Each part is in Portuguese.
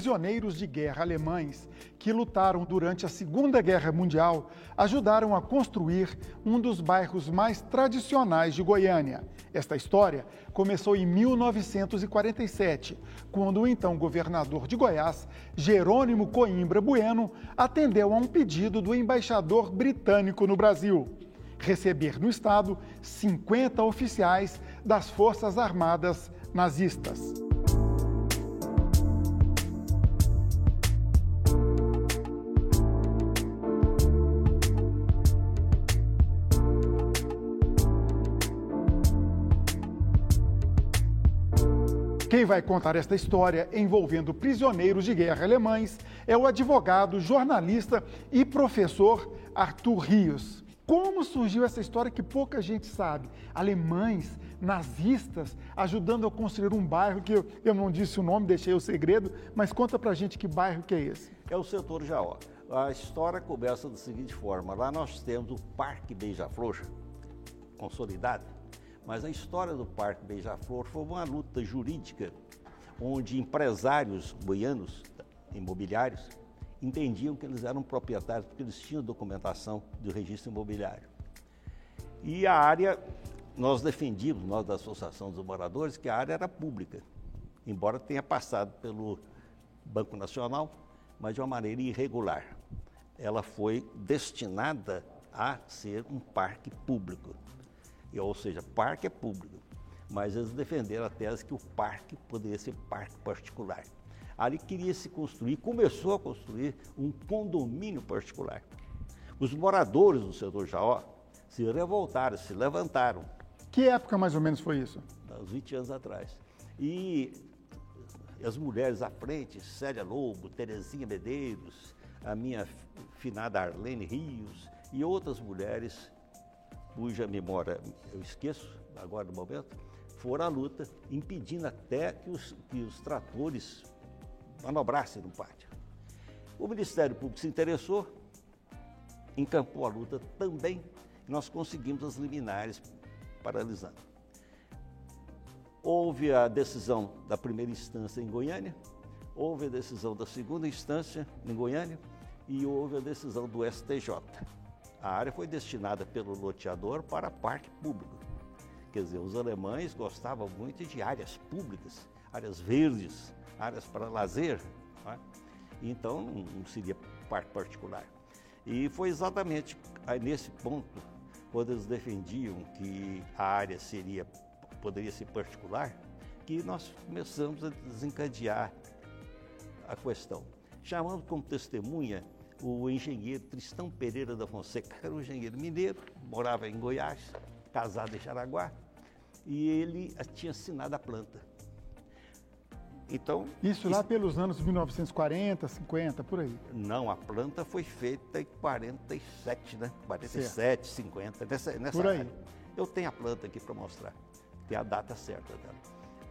prisioneiros de guerra alemães que lutaram durante a Segunda Guerra Mundial ajudaram a construir um dos bairros mais tradicionais de Goiânia. Esta história começou em 1947, quando o então governador de Goiás, Jerônimo Coimbra Bueno, atendeu a um pedido do embaixador britânico no Brasil receber no estado 50 oficiais das Forças Armadas nazistas. Quem vai contar esta história envolvendo prisioneiros de guerra alemães é o advogado, jornalista e professor Arthur Rios. Como surgiu essa história que pouca gente sabe? Alemães, nazistas, ajudando a construir um bairro que eu, não disse o nome, deixei o segredo, mas conta pra gente que bairro que é esse. É o setor Jaó. A história começa da seguinte forma: lá nós temos o Parque Beija-Flor, consolidado, mas a história do Parque Beija-Flor foi uma luta jurídica onde empresários goianos, imobiliários, entendiam que eles eram proprietários porque eles tinham documentação do registro imobiliário. E a área, nós defendíamos, nós da Associação dos Moradores, que a área era pública, embora tenha passado pelo Banco Nacional, mas de uma maneira irregular. Ela foi destinada a ser um parque público ou seja, parque é público, mas eles defenderam a tese que o parque poderia ser parque particular. Ali queria se construir, começou a construir um condomínio particular. Os moradores do setor Jaó se revoltaram, se levantaram. Que época mais ou menos foi isso? Uns 20 anos atrás. E as mulheres à frente, Célia Lobo, Terezinha Medeiros, a minha finada Arlene Rios e outras mulheres cuja memória eu esqueço agora no momento, foram à luta, impedindo até que os, que os tratores manobrassem no pátio. O Ministério Público se interessou, encampou a luta também, e nós conseguimos as liminares paralisando. Houve a decisão da primeira instância em Goiânia, houve a decisão da segunda instância em Goiânia e houve a decisão do STJ. A área foi destinada pelo loteador para parque público. Quer dizer, os alemães gostavam muito de áreas públicas, áreas verdes, áreas para lazer. É? Então, não seria parque particular. E foi exatamente nesse ponto, quando eles defendiam que a área seria, poderia ser particular, que nós começamos a desencadear a questão. Chamando como testemunha o engenheiro Tristão Pereira da Fonseca, era um engenheiro mineiro, morava em Goiás, casado em Jaraguá, e ele tinha assinado a planta. Então, isso lá isso... pelos anos 1940, 50, por aí. Não, a planta foi feita em 47, né? 47, certo. 50, nessa, nessa Por aí. Área. Eu tenho a planta aqui para mostrar, tem a data certa dela.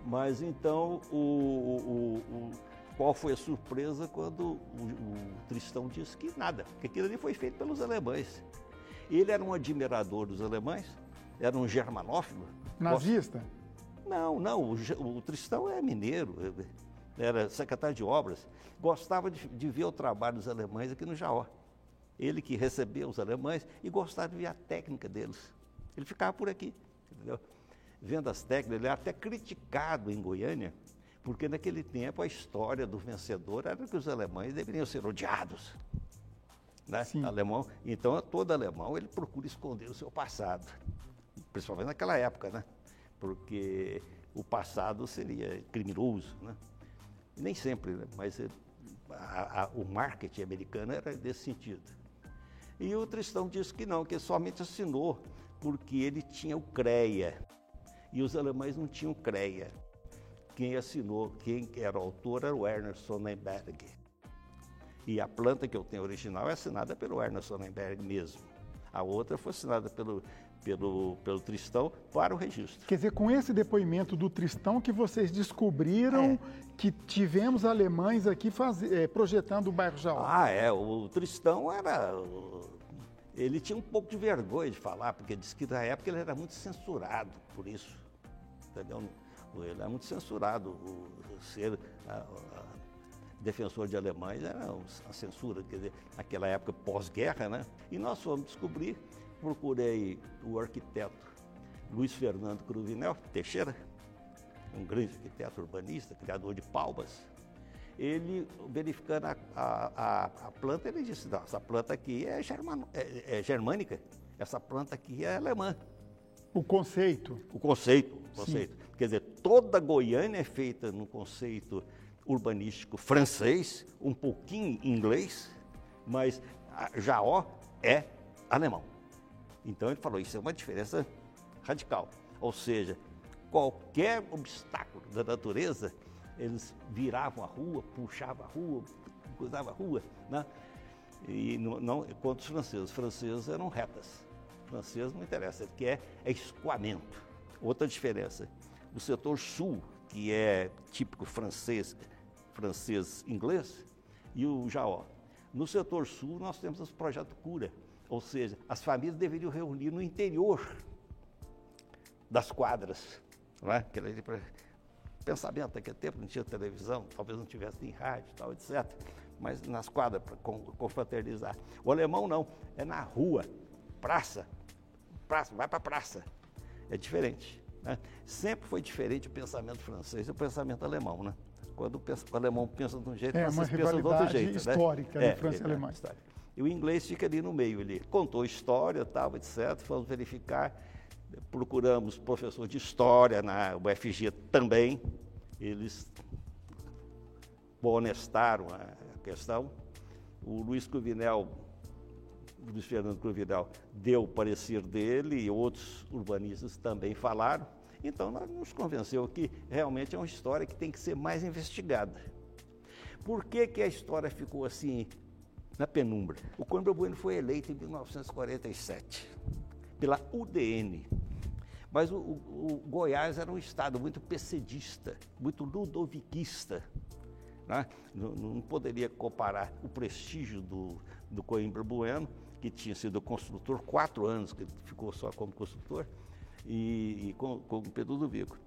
Mas então o, o, o, qual foi a surpresa quando o, o Tristão disse que nada, que aquilo ali foi feito pelos alemães. Ele era um admirador dos alemães, era um germanófilo. Nazista? Não, não, o, o Tristão é mineiro, era secretário de obras, gostava de, de, ver o trabalho dos alemães aqui no Jaó. Ele que recebeu os alemães e gostava de ver a técnica deles. Ele ficava por aqui, entendeu? Vendo as técnicas, ele era até criticado em Goiânia, porque naquele tempo a história do vencedor era que os alemães deveriam ser odiados. Né? Alemão, então todo alemão ele procura esconder o seu passado, principalmente naquela época, né? Porque o passado seria criminoso, né? Nem sempre, né? mas a, a, o marketing americano era desse sentido. E o Tristão disse que não, que ele somente assinou porque ele tinha o CREA e os alemães não tinham CREA quem assinou, quem era o autor era o Werner Sonnenberg. E a planta que eu tenho original é assinada pelo Werner Sonnenberg mesmo. A outra foi assinada pelo, pelo, pelo Tristão para o registro. Quer dizer, com esse depoimento do Tristão que vocês descobriram é. que tivemos alemães aqui faz, é, projetando o bairro Jaú. Ah, é. O Tristão era. Ele tinha um pouco de vergonha de falar, porque disse que na época ele era muito censurado por isso. Entendeu? Ele é muito censurado, o ser, a, a, defensor de alemães era a censura, quer dizer, naquela época pós-guerra, né? E nós fomos descobrir, procurei o arquiteto Luiz Fernando Cruvinel Teixeira, um grande arquiteto urbanista, criador de palmas. Ele, verificando a, a, a planta, ele disse, não, essa planta aqui é, germano, é, é germânica, essa planta aqui é alemã. O conceito. O conceito, o conceito. Quer dizer, toda Goiânia é feita no conceito urbanístico francês, um pouquinho inglês, mas Jaó é alemão. Então ele falou, isso é uma diferença radical. Ou seja, qualquer obstáculo da natureza, eles viravam a rua, puxavam a rua, cruzavam a rua, né? E não, não os franceses. Os franceses eram retas. O francês não interessa, ele quer é escoamento. Outra diferença, o setor sul, que é típico francês, francês inglês, e o Jaó. No setor sul, nós temos o projeto Cura, ou seja, as famílias deveriam reunir no interior das quadras. Não é? pensamento, naquele tempo não tinha televisão, talvez não tivesse nem rádio, tal, etc. Mas nas quadras para confraternizar. O alemão não, é na rua, praça, praça, vai para praça. É diferente. Né? Sempre foi diferente o pensamento francês e o pensamento alemão, né? Quando o, alemão pensa de um jeito, é, uma pensam de outro jeito. histórica né? é, França e é, Alemanha. E o inglês fica ali no meio, ele contou história, tal, etc. Fomos verificar, procuramos professor de história na UFG também, eles honestaram a questão. O Luiz Cruvinel, o Luiz Fernando Cruvinel, deu o parecer dele e outros urbanistas também falaram. Então, nos convenceu que realmente é uma história que tem que ser mais investigada. Por que, que a história ficou assim na penumbra? O Coimbra Bueno foi eleito em 1947 pela UDN. Mas o, o, o Goiás era um estado muito pessedista, muito ludoviquista. Né? Não, não, poderia comparar o prestígio do, do Coimbra Bueno, que tinha sido construtor quatro anos, que ficou só como construtor, e, e com, com Pedro do Vigo.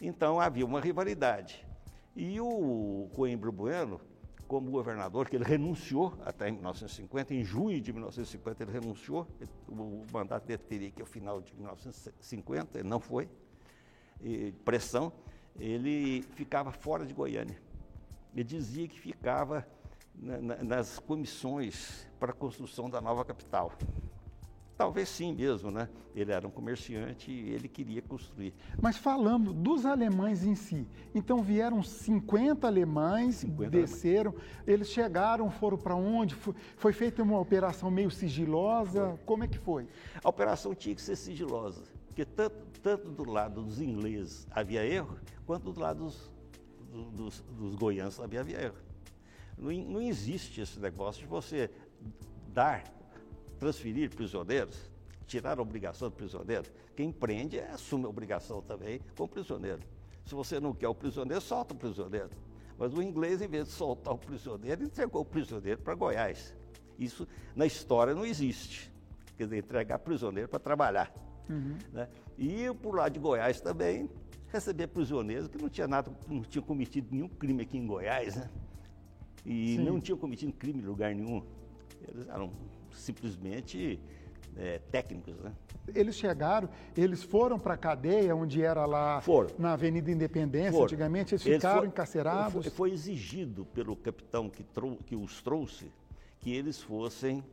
Então havia uma rivalidade. E o Coimbra Bueno, como governador, que ele renunciou até em 1950, em junho de 1950 ele renunciou, o mandato dele teria que ao final de 1950, ele não foi, e, pressão, ele ficava fora de Goiânia. Ele dizia que ficava na, na, nas comissões para a construção da nova capital. Talvez sim mesmo, né? Ele era um comerciante e ele queria construir. Mas falando dos alemães em si, então vieram 50 alemães, 50 desceram, alemães. eles chegaram, foram para onde? Foi, foi, feita uma operação meio sigilosa? Foi. Como é que foi? A operação tinha que ser sigilosa, porque tanto, tanto do lado dos ingleses havia erro, quanto do lado dos, dos, dos havia erro. Não, não existe esse negócio de você dar transferir prisioneiros, tirar a obrigação do prisioneiro. Quem prende assume a obrigação também com o prisioneiro. Se você não quer o prisioneiro, solta o prisioneiro. Mas o inglês, em vez de soltar o prisioneiro, entregou o prisioneiro para Goiás. Isso na história não existe. Quer dizer, entregar prisioneiro para trabalhar. Uhum. Né? E por lá de Goiás também, receber prisioneiros que não tinha nada, não tinham cometido nenhum crime aqui em Goiás, né? E Sim. não tinham cometido crime em lugar nenhum. Eles eram simplesmente é, técnicos, né? Eles chegaram, eles foram para a cadeia, onde era lá foram. na Avenida Independência, foram. antigamente, eles, eles ficaram encarcerados? Foi, foi, exigido pelo capitão que, trou, que os trouxe que eles fossem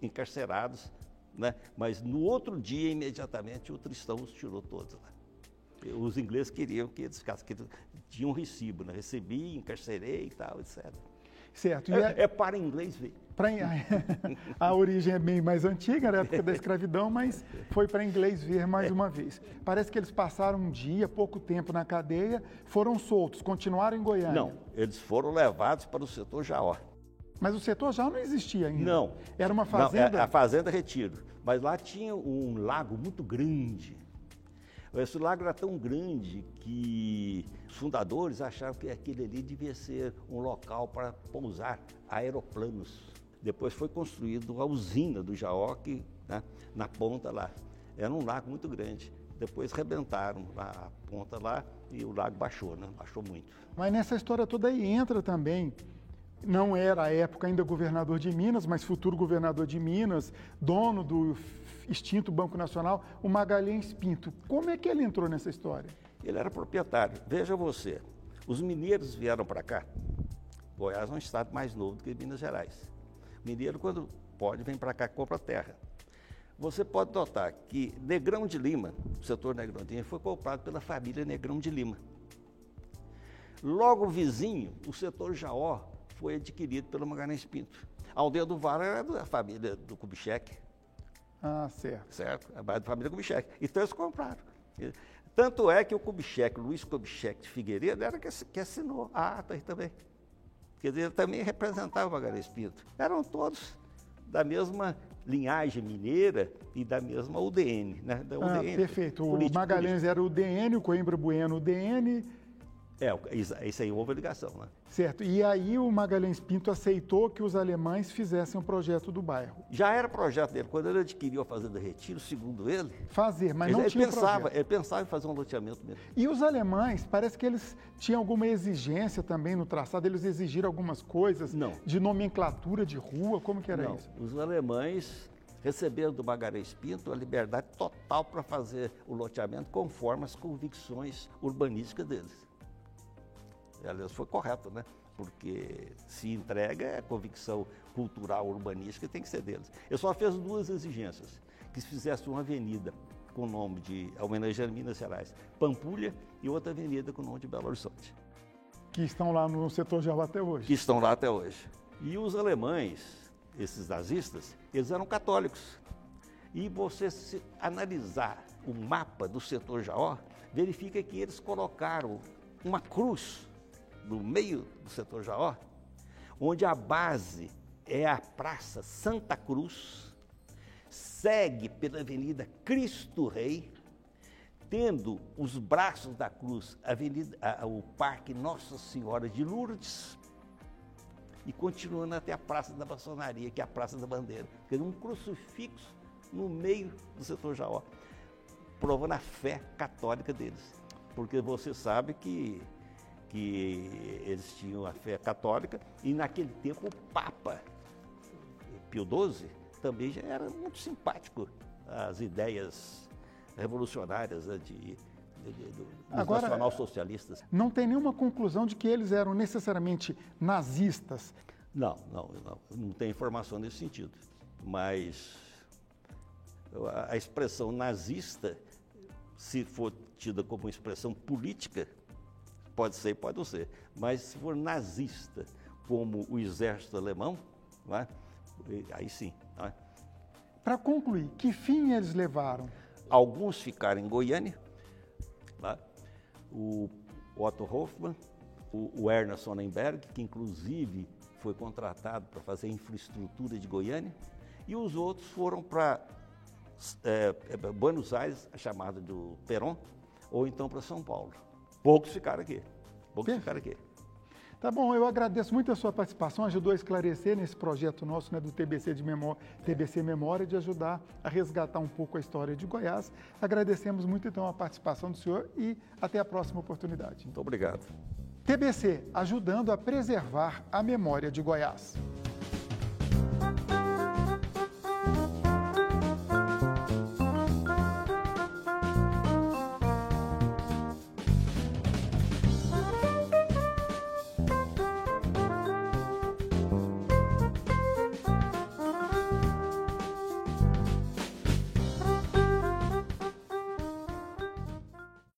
encarcerados, né? mas no outro dia, imediatamente, o Tristão os tirou todos lá. Os ingleses queriam que eles ficassem, que tinham um recibo, né? recebi, encarcerei e tal, etc. Certo. É, é, é, para inglês ver. Pra, a origem é bem mais antiga, na época da escravidão, mas foi para inglês ver mais uma vez. Parece que eles passaram um dia, pouco tempo na cadeia, foram soltos, continuaram em Goiânia. Não, eles foram levados para o setor Jaó. Mas o setor Jaó não existia ainda? Não. Era uma fazenda? Não, é a fazenda Retiro. Mas lá tinha um lago muito grande, esse lago era tão grande que os fundadores acharam que aquele ali devia ser um local para pousar aeroplanos. Depois foi construída a usina do Jaoque, né, na ponta lá. Era um lago muito grande. Depois rebentaram a ponta lá e o lago baixou, né? baixou muito. Mas nessa história toda aí entra também não era à época ainda governador de Minas, mas futuro governador de Minas, dono do extinto Banco Nacional, o Magalhães Pinto. Como é que ele entrou nessa história? Ele era proprietário. Veja você, os mineiros vieram para cá. Goiás é um estado mais novo do que Minas Gerais. Mineiro, quando pode, vem para cá e compra terra. Você pode notar que Negrão de Lima, o setor Negrão de Lima, foi comprado pela família Negrão de Lima. Logo vizinho, o setor Jaó foi adquirido pelo Magalhães Pinto. A aldeia do Vara era da família do Kubitschek. Ah, certo. Certo, a da família Kubitschek. Então eles compraram. Tanto é que o Kubitschek, Luiz Kubitschek de Figueiredo, era que, que assinou a ata aí também. Quer dizer, ele também representava o Magalhães Pinto. Eram todos da mesma linhagem mineira e da mesma UDN. Né? Da UDN ah, perfeito. O Magalhães político. era o DN, o Coimbra Bueno o DN, é, isso aí houve ligação, né? Certo. E aí o Magalhães Pinto aceitou que os alemães fizessem um projeto do bairro. Já era projeto dele. Quando ele adquiriu a Fazenda Retiro, segundo ele... Fazer, mas não ele, tinha pensava, projeto. Ele pensava em fazer um loteamento mesmo. E os alemães, parece que eles tinham alguma exigência também no traçado, eles exigiram algumas coisas não. de nomenclatura de rua, como que era não. isso? Os alemães receberam do Magalhães Pinto a liberdade total para fazer o loteamento conforme as convicções urbanísticas deles. Aliás, foi correto, né? Porque se entrega é convicção cultural, urbanística, tem que ser deles. Eu só fiz duas exigências: que se fizesse uma avenida com o nome de homenageando Minas Gerais, Pampulha, e outra avenida com o nome de Belo Horizonte. Que estão lá no setor Java até hoje. Que estão lá até hoje. E os alemães, esses nazistas, eles eram católicos. E você se analisar o mapa do setor Jaó, verifica que eles colocaram uma cruz no meio do setor Jaó, onde a base é a Praça Santa Cruz, segue pela Avenida Cristo Rei, tendo os braços da cruz avenida, a, o Parque Nossa Senhora de Lourdes, e continuando até a Praça da Maçonaria, que é a Praça da Bandeira. Quer dizer, um crucifixo no meio do setor Jaó, provando a fé católica deles. Porque você sabe que que eles tinham a fé católica, e naquele tempo o Papa Pio XII também já era muito simpático às ideias revolucionárias né, de, de, de, dos Agora, nacional-socialistas. Não tem nenhuma conclusão de que eles eram necessariamente nazistas? Não, não, não, não tem informação nesse sentido. Mas a expressão nazista, se for tida como expressão política, Pode ser, pode não ser. Mas se for nazista, como o exército alemão, é? aí sim. É? Para concluir, que fim eles levaram? Alguns ficaram em Goiânia, é? o Otto Hoffmann, o, Erna Sonnenberg, que inclusive foi contratado para fazer a infraestrutura de Goiânia, e os outros foram para é, é, Buenos Aires, chamada do Perón, ou então para São Paulo. Poucos ficaram aqui. Poucos ficaram aqui. Tá bom, eu agradeço muito a sua participação, ajudou a esclarecer nesse projeto nosso né, do TBC, de Memória, TBC Memória, de ajudar a resgatar um pouco a história de Goiás. Agradecemos muito então a participação do senhor e até a próxima oportunidade. Muito obrigado. TBC, ajudando a preservar a memória de Goiás.